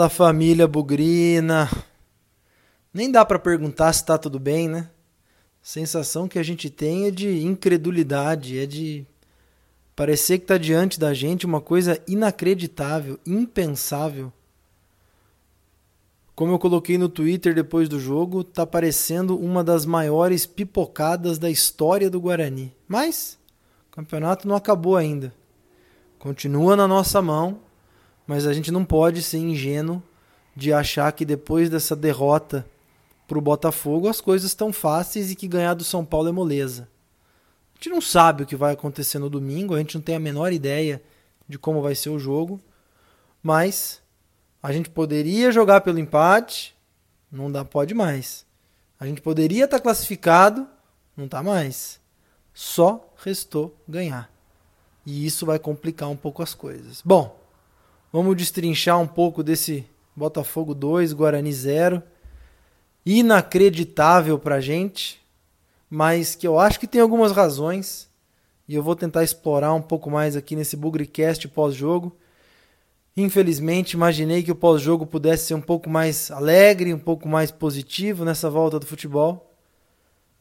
Fala família Bugrina. Nem dá para perguntar se tá tudo bem, né? sensação que a gente tem é de incredulidade, é de parecer que tá diante da gente uma coisa inacreditável, impensável. Como eu coloquei no Twitter depois do jogo, tá parecendo uma das maiores pipocadas da história do Guarani. Mas o campeonato não acabou ainda. Continua na nossa mão mas a gente não pode ser ingênuo de achar que depois dessa derrota para o Botafogo as coisas estão fáceis e que ganhar do São Paulo é moleza. A gente não sabe o que vai acontecer no domingo, a gente não tem a menor ideia de como vai ser o jogo, mas a gente poderia jogar pelo empate, não dá, pode mais. A gente poderia estar tá classificado, não está mais. Só restou ganhar. E isso vai complicar um pouco as coisas. Bom, Vamos destrinchar um pouco desse Botafogo 2, Guarani 0. Inacreditável pra gente, mas que eu acho que tem algumas razões. E eu vou tentar explorar um pouco mais aqui nesse Bugrecast pós-jogo. Infelizmente, imaginei que o pós-jogo pudesse ser um pouco mais alegre, um pouco mais positivo nessa volta do futebol.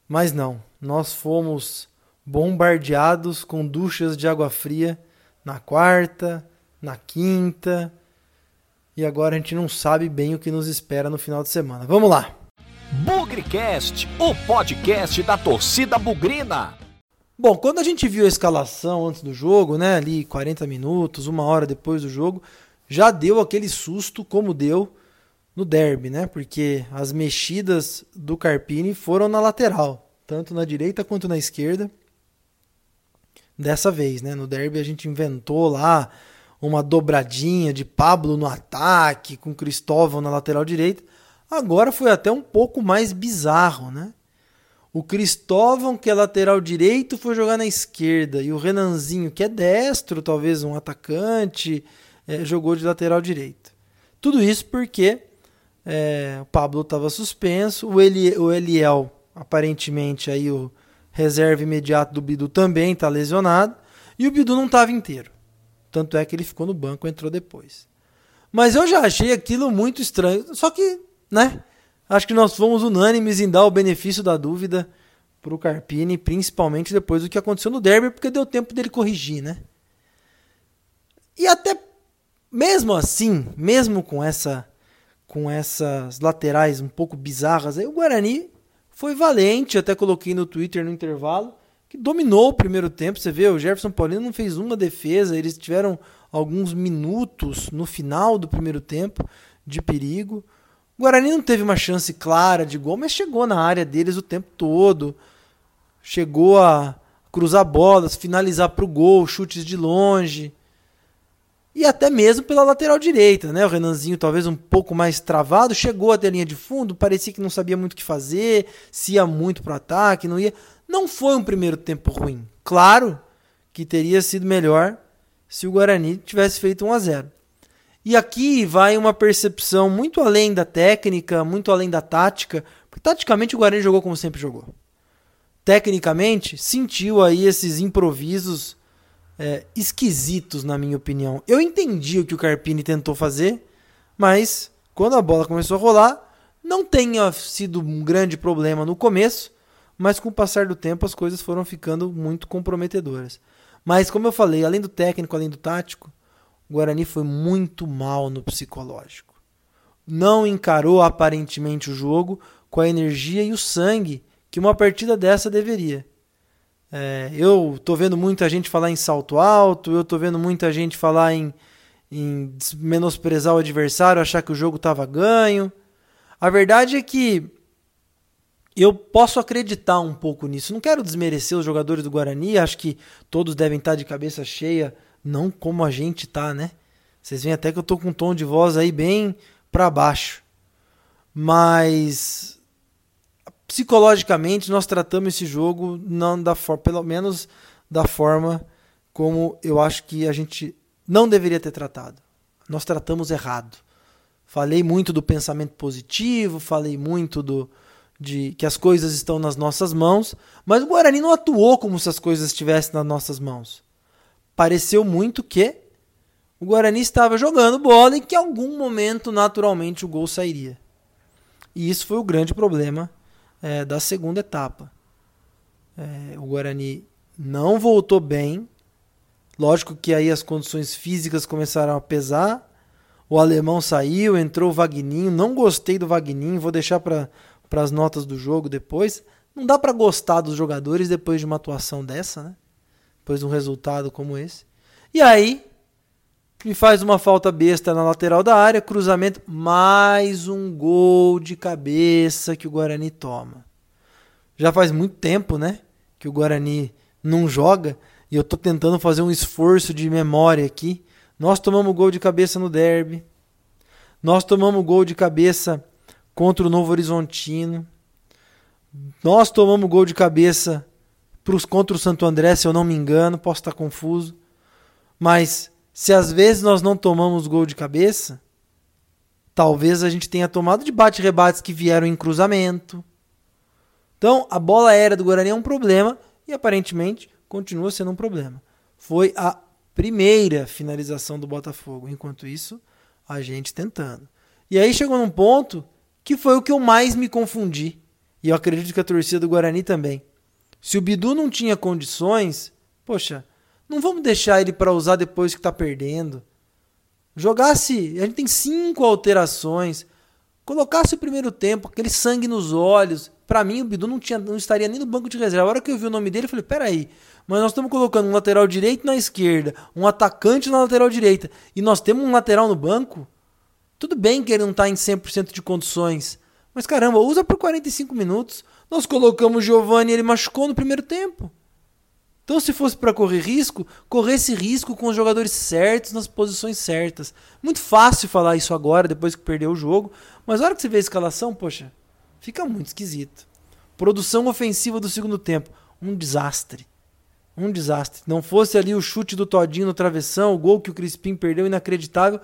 Mas não, nós fomos bombardeados com duchas de água fria na quarta, na quinta. E agora a gente não sabe bem o que nos espera no final de semana. Vamos lá! Bugrecast, o podcast da torcida bugrina. Bom, quando a gente viu a escalação antes do jogo, né, ali 40 minutos, uma hora depois do jogo, já deu aquele susto como deu no derby, né? Porque as mexidas do Carpini foram na lateral, tanto na direita quanto na esquerda. Dessa vez, né? No derby a gente inventou lá uma dobradinha de Pablo no ataque, com Cristóvão na lateral direita. Agora foi até um pouco mais bizarro, né? O Cristóvão, que é lateral direito, foi jogar na esquerda. E o Renanzinho, que é destro, talvez um atacante, é, jogou de lateral direito. Tudo isso porque é, o Pablo estava suspenso, o, Eli, o Eliel, aparentemente, aí o reserva imediato do Bidu também está lesionado. E o Bidu não estava inteiro. Tanto é que ele ficou no banco entrou depois. Mas eu já achei aquilo muito estranho. Só que, né? Acho que nós fomos unânimes em dar o benefício da dúvida para o Carpini, principalmente depois do que aconteceu no Derby, porque deu tempo dele corrigir, né? E até mesmo assim, mesmo com essa com essas laterais um pouco bizarras, aí o Guarani foi valente, até coloquei no Twitter no intervalo que dominou o primeiro tempo. Você vê, o Jefferson Paulino não fez uma defesa, eles tiveram alguns minutos no final do primeiro tempo de perigo. O Guarani não teve uma chance clara de gol, mas chegou na área deles o tempo todo. Chegou a cruzar bolas, finalizar para o gol, chutes de longe. E até mesmo pela lateral direita, né? O Renanzinho talvez um pouco mais travado, chegou até a linha de fundo, parecia que não sabia muito o que fazer, se ia muito para o ataque, não ia. Não foi um primeiro tempo ruim. Claro que teria sido melhor se o Guarani tivesse feito 1 a 0. E aqui vai uma percepção muito além da técnica, muito além da tática, porque taticamente o Guarani jogou como sempre jogou. Tecnicamente, sentiu aí esses improvisos é, esquisitos, na minha opinião. Eu entendi o que o Carpini tentou fazer, mas quando a bola começou a rolar, não tenha sido um grande problema no começo, mas com o passar do tempo as coisas foram ficando muito comprometedoras. Mas como eu falei, além do técnico, além do tático, o Guarani foi muito mal no psicológico. Não encarou aparentemente o jogo com a energia e o sangue que uma partida dessa deveria. É, eu tô vendo muita gente falar em salto alto, eu tô vendo muita gente falar em, em menosprezar o adversário, achar que o jogo estava ganho. A verdade é que eu posso acreditar um pouco nisso. Não quero desmerecer os jogadores do Guarani, acho que todos devem estar de cabeça cheia, não como a gente tá, né? Vocês veem até que eu tô com um tom de voz aí bem para baixo. Mas psicologicamente nós tratamos esse jogo não da forma, pelo menos da forma como eu acho que a gente não deveria ter tratado. Nós tratamos errado. Falei muito do pensamento positivo, falei muito do, de que as coisas estão nas nossas mãos, mas o Guarani não atuou como se as coisas estivessem nas nossas mãos. Pareceu muito que o Guarani estava jogando bola e que em algum momento, naturalmente, o gol sairia. E isso foi o grande problema é, da segunda etapa. É, o Guarani não voltou bem. Lógico que aí as condições físicas começaram a pesar. O alemão saiu, entrou o Vagninho. Não gostei do Vagninho, vou deixar para as notas do jogo depois. Não dá para gostar dos jogadores depois de uma atuação dessa, né? Depois de um resultado como esse. E aí, me faz uma falta besta na lateral da área, cruzamento, mais um gol de cabeça que o Guarani toma. Já faz muito tempo, né, que o Guarani não joga e eu tô tentando fazer um esforço de memória aqui. Nós tomamos gol de cabeça no derby. Nós tomamos gol de cabeça contra o Novo Horizontino. Nós tomamos gol de cabeça pros, contra o Santo André, se eu não me engano, posso estar confuso. Mas se às vezes nós não tomamos gol de cabeça, talvez a gente tenha tomado de bate-rebates que vieram em cruzamento. Então, a bola aérea do Guarani é um problema e aparentemente continua sendo um problema. Foi a primeira finalização do Botafogo. Enquanto isso, a gente tentando. E aí chegou num ponto que foi o que eu mais me confundi. E eu acredito que a torcida do Guarani também. Se o Bidu não tinha condições, poxa, não vamos deixar ele para usar depois que está perdendo. Jogasse, a gente tem cinco alterações. Colocasse o primeiro tempo, aquele sangue nos olhos. Para mim, o Bidu não, tinha, não estaria nem no banco de reserva. A hora que eu vi o nome dele, eu falei: peraí, mas nós estamos colocando um lateral direito na esquerda, um atacante na lateral direita, e nós temos um lateral no banco? Tudo bem que ele não está em 100% de condições, mas caramba, usa por 45 minutos. Nós colocamos o Giovanni e ele machucou no primeiro tempo. Então, se fosse para correr risco, correr esse risco com os jogadores certos, nas posições certas. Muito fácil falar isso agora, depois que perdeu o jogo, mas na hora que você vê a escalação, poxa, fica muito esquisito. Produção ofensiva do segundo tempo, um desastre. Um desastre. Não fosse ali o chute do Todinho no travessão, o gol que o Crispim perdeu, inacreditável.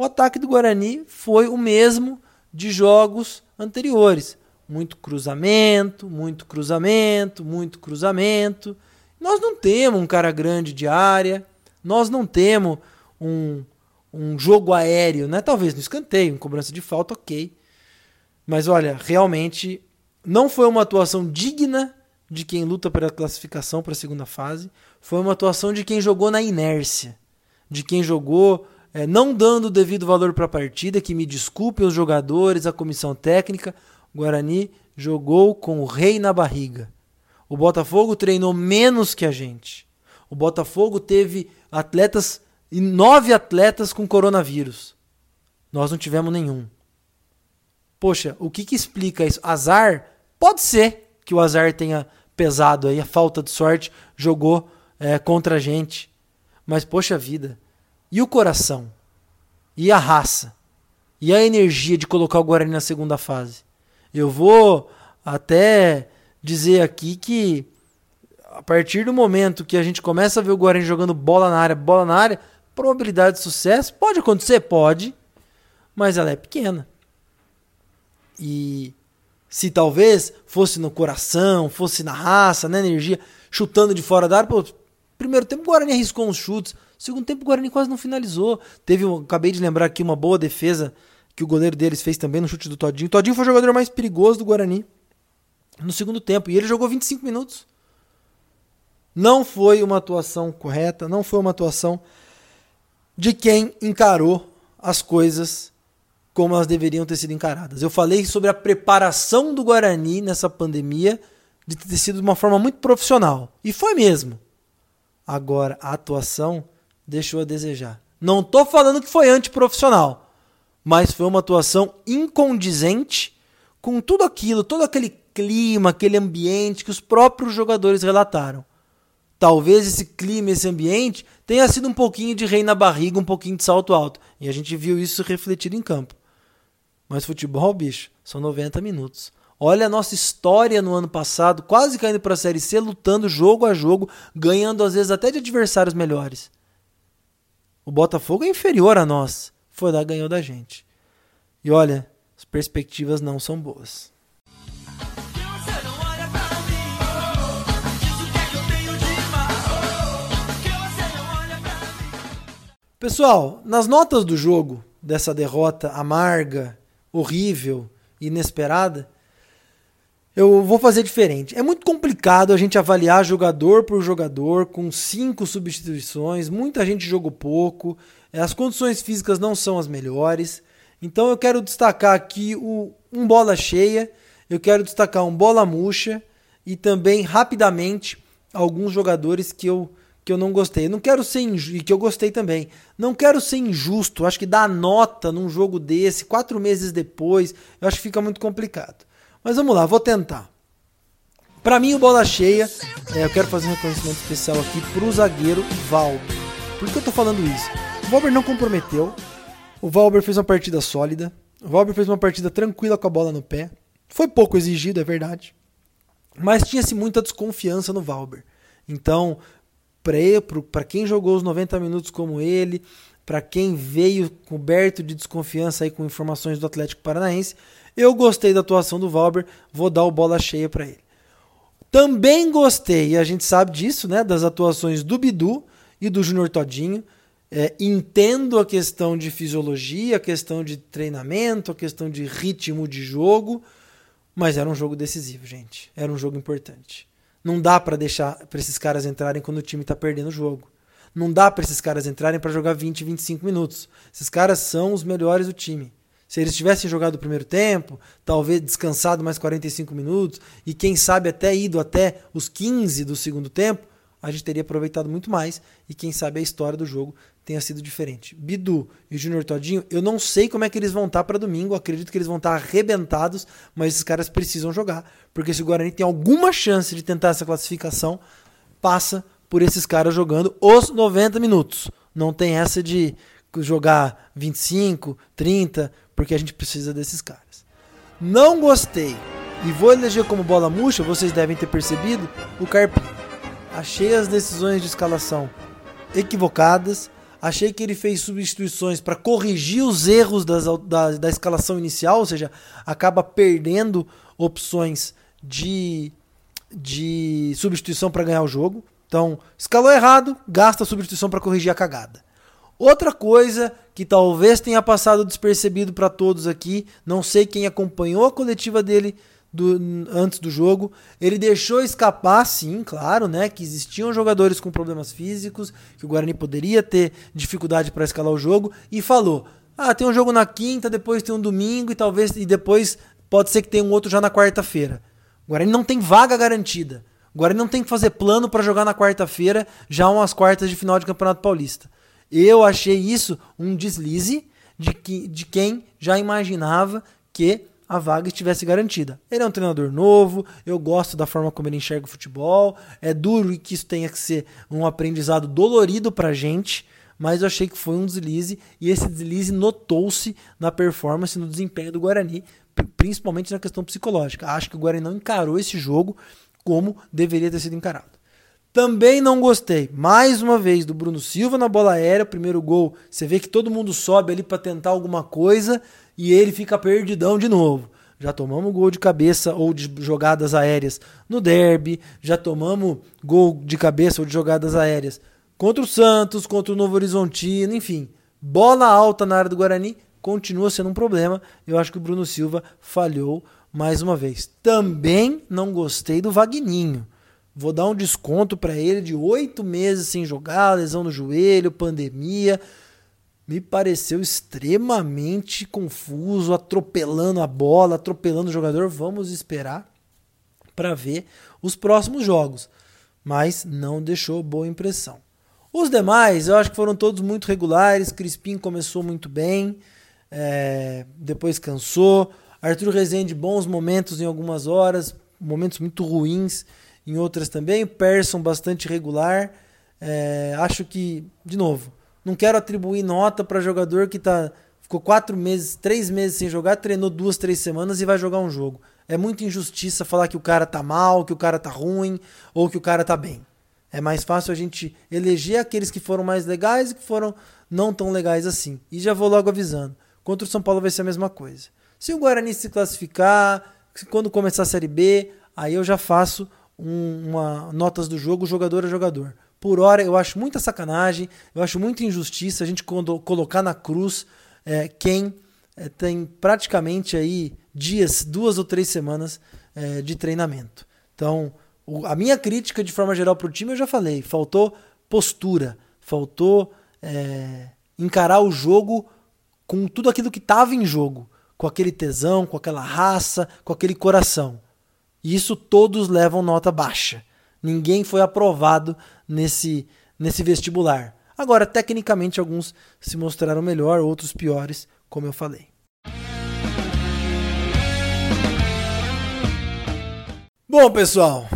O ataque do Guarani foi o mesmo de jogos anteriores. Muito cruzamento, muito cruzamento, muito cruzamento. Nós não temos um cara grande de área, nós não temos um, um jogo aéreo, né? Talvez no escanteio, em cobrança de falta, ok. Mas olha, realmente não foi uma atuação digna de quem luta pela classificação para a segunda fase. Foi uma atuação de quem jogou na inércia, de quem jogou é, não dando o devido valor para a partida. Que me desculpem os jogadores, a comissão técnica. O Guarani jogou com o rei na barriga. O Botafogo treinou menos que a gente. O Botafogo teve atletas e nove atletas com coronavírus. Nós não tivemos nenhum. Poxa, o que, que explica isso? Azar? Pode ser que o azar tenha pesado aí, a falta de sorte jogou é, contra a gente. Mas, poxa vida, e o coração? E a raça? E a energia de colocar o Guarani na segunda fase? Eu vou até dizer aqui que a partir do momento que a gente começa a ver o Guarani jogando bola na área, bola na área, probabilidade de sucesso pode acontecer, pode, mas ela é pequena. E se talvez fosse no coração, fosse na raça, na energia, chutando de fora da área, pô, primeiro tempo o Guarani arriscou uns chutes, segundo tempo o Guarani quase não finalizou. Teve, acabei de lembrar aqui uma boa defesa que o goleiro deles fez também no chute do Todinho. Todinho foi o jogador mais perigoso do Guarani no segundo tempo. E ele jogou 25 minutos. Não foi uma atuação correta, não foi uma atuação de quem encarou as coisas como elas deveriam ter sido encaradas. Eu falei sobre a preparação do Guarani nessa pandemia de ter sido de uma forma muito profissional. E foi mesmo. Agora, a atuação deixou a desejar. Não estou falando que foi antiprofissional, mas foi uma atuação incondizente com tudo aquilo, todo aquele clima, aquele ambiente que os próprios jogadores relataram. Talvez esse clima, esse ambiente tenha sido um pouquinho de rei na barriga, um pouquinho de salto alto. E a gente viu isso refletido em campo. Mas futebol, bicho, são 90 minutos. Olha a nossa história no ano passado, quase caindo para a Série C, lutando jogo a jogo, ganhando às vezes até de adversários melhores. O Botafogo é inferior a nós. Foi lá ganhou da gente. E olha, as perspectivas não são boas. Pessoal, nas notas do jogo, dessa derrota amarga, horrível, inesperada, eu vou fazer diferente. É muito complicado a gente avaliar jogador por jogador com cinco substituições. Muita gente jogou pouco. As condições físicas não são as melhores. Então eu quero destacar aqui o um bola cheia. Eu quero destacar um bola murcha e também rapidamente alguns jogadores que eu que eu não gostei. Eu não quero ser injusto, e que eu gostei também. Não quero ser injusto. Acho que dar nota num jogo desse, quatro meses depois, eu acho que fica muito complicado. Mas vamos lá, vou tentar. Para mim, o bola cheia, é, eu quero fazer um reconhecimento especial aqui para o zagueiro Valber. Por que eu tô falando isso? O Valber não comprometeu. O Valber fez uma partida sólida. O Valber fez uma partida tranquila com a bola no pé. Foi pouco exigido, é verdade. Mas tinha-se muita desconfiança no Valber. Então, para quem jogou os 90 minutos como ele, para quem veio coberto de desconfiança aí com informações do Atlético Paranaense, eu gostei da atuação do Valber, vou dar o bola cheia para ele. Também gostei, e a gente sabe disso, né, das atuações do Bidu e do Júnior Todinho. É, entendo a questão de fisiologia, a questão de treinamento, a questão de ritmo de jogo, mas era um jogo decisivo, gente. Era um jogo importante. Não dá para deixar para esses caras entrarem quando o time tá perdendo o jogo. Não dá para esses caras entrarem para jogar 20, 25 minutos. Esses caras são os melhores do time. Se eles tivessem jogado o primeiro tempo, talvez descansado mais 45 minutos e quem sabe até ido até os 15 do segundo tempo, a gente teria aproveitado muito mais e quem sabe a história do jogo tenha sido diferente. Bidu e Júnior Todinho, eu não sei como é que eles vão estar para domingo, acredito que eles vão estar arrebentados, mas esses caras precisam jogar, porque se o Guarani tem alguma chance de tentar essa classificação, passa por esses caras jogando os 90 minutos. Não tem essa de jogar 25, 30, porque a gente precisa desses caras. Não gostei e vou eleger como bola murcha, vocês devem ter percebido, o Carpinho. Achei as decisões de escalação equivocadas, Achei que ele fez substituições para corrigir os erros das, da, da escalação inicial, ou seja, acaba perdendo opções de, de substituição para ganhar o jogo. Então, escalou errado, gasta a substituição para corrigir a cagada. Outra coisa que talvez tenha passado despercebido para todos aqui, não sei quem acompanhou a coletiva dele do, antes do jogo. Ele deixou escapar, sim, claro, né, que existiam jogadores com problemas físicos, que o Guarani poderia ter dificuldade para escalar o jogo e falou: "Ah, tem um jogo na quinta, depois tem um domingo e talvez e depois pode ser que tenha um outro já na quarta-feira". O Guarani não tem vaga garantida. O Guarani não tem que fazer plano para jogar na quarta-feira, já umas quartas de final de Campeonato Paulista. Eu achei isso um deslize de, que, de quem já imaginava que a vaga estivesse garantida. Ele é um treinador novo, eu gosto da forma como ele enxerga o futebol. É duro que isso tenha que ser um aprendizado dolorido pra gente, mas eu achei que foi um deslize e esse deslize notou-se na performance, no desempenho do Guarani, principalmente na questão psicológica. Acho que o Guarani não encarou esse jogo como deveria ter sido encarado. Também não gostei, mais uma vez, do Bruno Silva na bola aérea. Primeiro gol, você vê que todo mundo sobe ali para tentar alguma coisa e ele fica perdidão de novo. Já tomamos gol de cabeça ou de jogadas aéreas no derby, já tomamos gol de cabeça ou de jogadas aéreas contra o Santos, contra o Novo Horizontino, enfim. Bola alta na área do Guarani continua sendo um problema. Eu acho que o Bruno Silva falhou mais uma vez. Também não gostei do Vagninho. Vou dar um desconto para ele de oito meses sem jogar, lesão no joelho, pandemia me pareceu extremamente confuso, atropelando a bola, atropelando o jogador. Vamos esperar para ver os próximos jogos, mas não deixou boa impressão. Os demais, eu acho que foram todos muito regulares. Crispim começou muito bem, é, depois cansou. Arthur Rezende, bons momentos em algumas horas, momentos muito ruins em outras também. Persson, bastante regular. É, acho que, de novo, não quero atribuir nota para jogador que tá, ficou quatro meses, três meses sem jogar, treinou duas, três semanas e vai jogar um jogo. É muita injustiça falar que o cara tá mal, que o cara tá ruim ou que o cara tá bem. É mais fácil a gente eleger aqueles que foram mais legais e que foram não tão legais assim. E já vou logo avisando. Contra o São Paulo vai ser a mesma coisa. Se o Guarani se classificar, quando começar a Série B, aí eu já faço um, uma notas do jogo jogador a jogador por hora eu acho muita sacanagem, eu acho muita injustiça a gente colocar na cruz é, quem é, tem praticamente aí dias, duas ou três semanas é, de treinamento. Então, o, a minha crítica de forma geral para o time eu já falei, faltou postura, faltou é, encarar o jogo com tudo aquilo que estava em jogo, com aquele tesão, com aquela raça, com aquele coração. E isso todos levam nota baixa. Ninguém foi aprovado nesse, nesse vestibular. Agora, tecnicamente, alguns se mostraram melhor, outros piores, como eu falei. Bom, pessoal,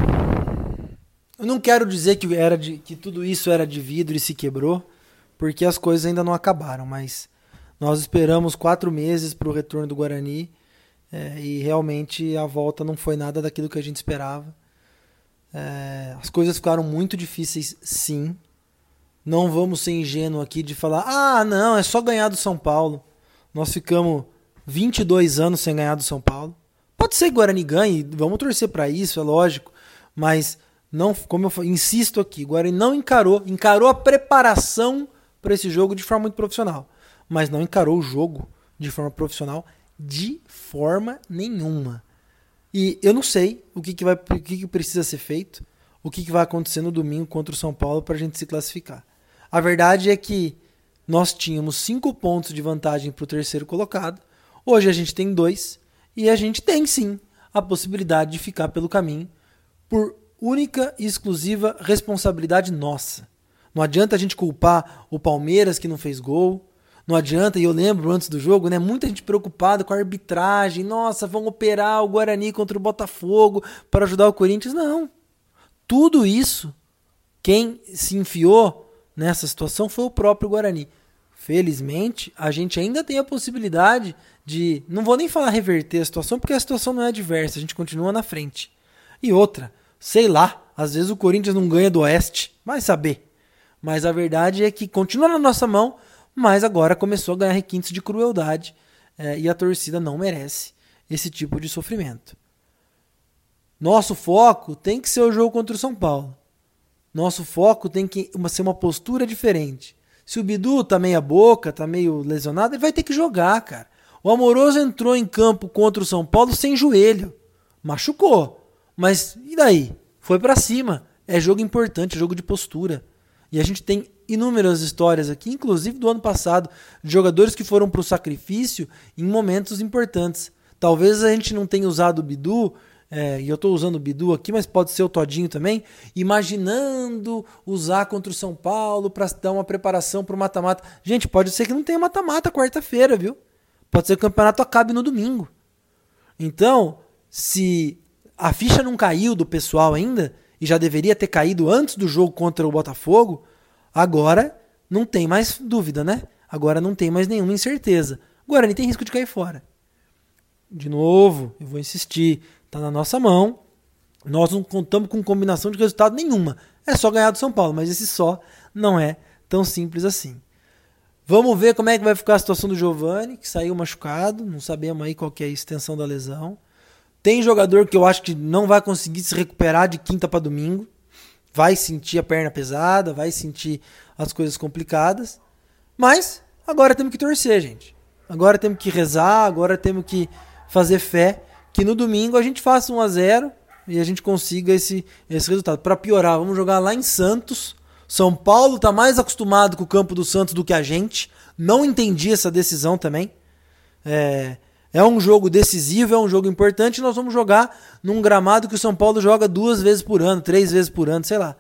eu não quero dizer que, era de, que tudo isso era de vidro e se quebrou, porque as coisas ainda não acabaram, mas nós esperamos quatro meses para o retorno do Guarani é, e realmente a volta não foi nada daquilo que a gente esperava. É, as coisas ficaram muito difíceis, sim. Não vamos ser ingênuos aqui de falar, ah, não, é só ganhar do São Paulo. Nós ficamos 22 anos sem ganhar do São Paulo. Pode ser que o Guarani ganhe, vamos torcer para isso, é lógico. Mas não, como eu insisto aqui, o Guarani não encarou, encarou a preparação para esse jogo de forma muito profissional, mas não encarou o jogo de forma profissional de forma nenhuma. E eu não sei o que, que, vai, o que, que precisa ser feito, o que, que vai acontecer no domingo contra o São Paulo para a gente se classificar. A verdade é que nós tínhamos cinco pontos de vantagem para o terceiro colocado, hoje a gente tem dois, e a gente tem sim a possibilidade de ficar pelo caminho por única e exclusiva responsabilidade nossa. Não adianta a gente culpar o Palmeiras que não fez gol, não adianta, e eu lembro antes do jogo, né? Muita gente preocupada com a arbitragem. Nossa, vão operar o Guarani contra o Botafogo para ajudar o Corinthians. Não. Tudo isso, quem se enfiou nessa situação foi o próprio Guarani. Felizmente, a gente ainda tem a possibilidade de. Não vou nem falar reverter a situação, porque a situação não é adversa, a gente continua na frente. E outra, sei lá, às vezes o Corinthians não ganha do Oeste, vai saber. Mas a verdade é que continua na nossa mão mas agora começou a ganhar requintes de crueldade é, e a torcida não merece esse tipo de sofrimento. Nosso foco tem que ser o jogo contra o São Paulo. Nosso foco tem que ser uma postura diferente. Se o Bidu tá meia boca, tá meio lesionado, ele vai ter que jogar, cara. O Amoroso entrou em campo contra o São Paulo sem joelho. Machucou. Mas e daí? Foi para cima. É jogo importante, jogo de postura. E a gente tem inúmeras histórias aqui, inclusive do ano passado, de jogadores que foram para o sacrifício em momentos importantes. Talvez a gente não tenha usado o Bidu, é, e eu estou usando o Bidu aqui, mas pode ser o Todinho também, imaginando usar contra o São Paulo para dar uma preparação para o mata-mata. Gente, pode ser que não tenha mata-mata quarta-feira, viu? Pode ser que o campeonato acabe no domingo. Então, se a ficha não caiu do pessoal ainda, e já deveria ter caído antes do jogo contra o Botafogo, Agora não tem mais dúvida, né? Agora não tem mais nenhuma incerteza. O Guarani tem risco de cair fora. De novo, eu vou insistir, tá na nossa mão. Nós não contamos com combinação de resultado nenhuma. É só ganhar do São Paulo, mas esse só não é tão simples assim. Vamos ver como é que vai ficar a situação do Giovani, que saiu machucado, não sabemos aí qual é a extensão da lesão. Tem jogador que eu acho que não vai conseguir se recuperar de quinta para domingo vai sentir a perna pesada, vai sentir as coisas complicadas. Mas agora temos que torcer, gente. Agora temos que rezar, agora temos que fazer fé que no domingo a gente faça 1 a 0 e a gente consiga esse, esse resultado. Para piorar, vamos jogar lá em Santos. São Paulo está mais acostumado com o campo do Santos do que a gente. Não entendi essa decisão também. É, é um jogo decisivo, é um jogo importante. Nós vamos jogar num gramado que o São Paulo joga duas vezes por ano, três vezes por ano, sei lá.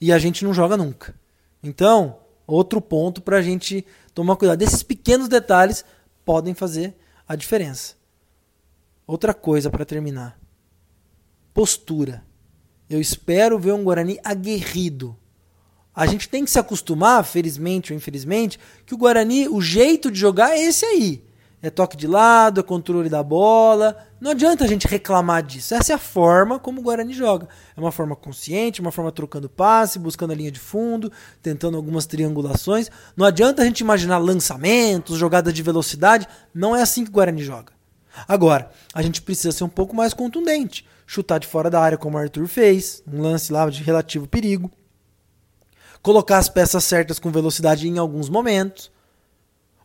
E a gente não joga nunca. Então, outro ponto para a gente tomar cuidado. Esses pequenos detalhes podem fazer a diferença. Outra coisa para terminar: postura. Eu espero ver um Guarani aguerrido. A gente tem que se acostumar, felizmente ou infelizmente, que o Guarani, o jeito de jogar é esse aí é toque de lado, é controle da bola. Não adianta a gente reclamar disso. Essa é a forma como o Guarani joga. É uma forma consciente, uma forma trocando passe, buscando a linha de fundo, tentando algumas triangulações. Não adianta a gente imaginar lançamentos, jogadas de velocidade. Não é assim que o Guarani joga. Agora, a gente precisa ser um pouco mais contundente. Chutar de fora da área, como o Arthur fez, um lance lá de relativo perigo. colocar as peças certas com velocidade em alguns momentos.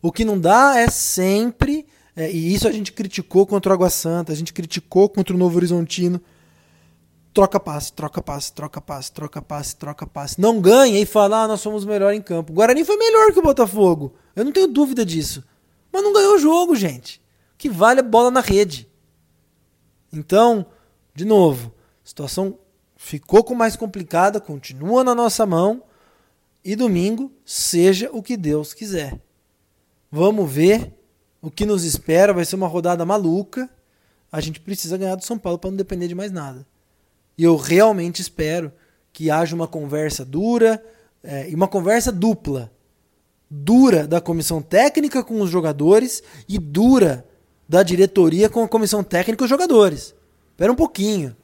O que não dá é sempre, é, e isso a gente criticou contra o Água Santa, a gente criticou contra o Novo Horizontino. Troca passe, troca passe, troca passe, troca passe, troca passe. Não ganha e fala, ah, nós somos melhor em campo. O Guarani foi melhor que o Botafogo. Eu não tenho dúvida disso. Mas não ganhou o jogo, gente. O que vale é bola na rede. Então, de novo, a situação ficou com mais complicada, continua na nossa mão e domingo seja o que Deus quiser. Vamos ver o que nos espera, vai ser uma rodada maluca. A gente precisa ganhar do São Paulo para não depender de mais nada. E eu realmente espero que haja uma conversa dura é, e uma conversa dupla. Dura da comissão técnica com os jogadores e dura da diretoria com a comissão técnica e os jogadores. Espera um pouquinho.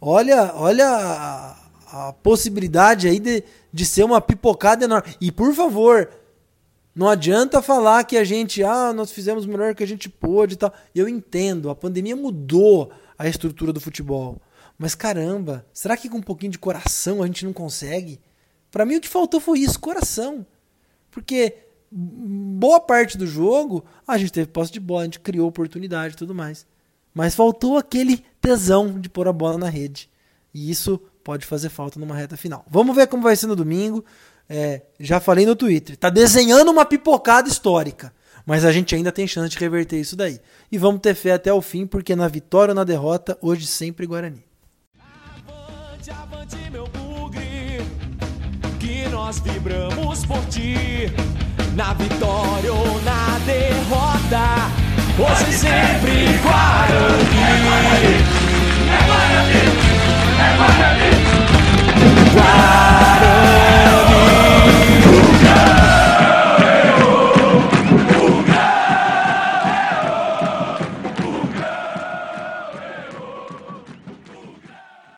Olha, olha a, a possibilidade aí de, de ser uma pipocada enorme. E por favor, não adianta falar que a gente, ah, nós fizemos o melhor que a gente pôde e tal. Eu entendo, a pandemia mudou a estrutura do futebol. Mas caramba, será que com um pouquinho de coração a gente não consegue? Para mim o que faltou foi isso, coração. Porque boa parte do jogo a gente teve posse de bola, a gente criou oportunidade e tudo mais. Mas faltou aquele tesão de pôr a bola na rede. E isso pode fazer falta numa reta final. Vamos ver como vai ser no domingo. É, já falei no Twitter. Tá desenhando uma pipocada histórica. Mas a gente ainda tem chance de reverter isso daí. E vamos ter fé até o fim, porque na vitória ou na derrota, hoje sempre Guarani. Avante, avante, meu bugre, que nós vibramos por ti. Na vitória ou na derrota, hoje sempre Guarani. É Guarani, é Guarani, é Guarani. Guarani. Música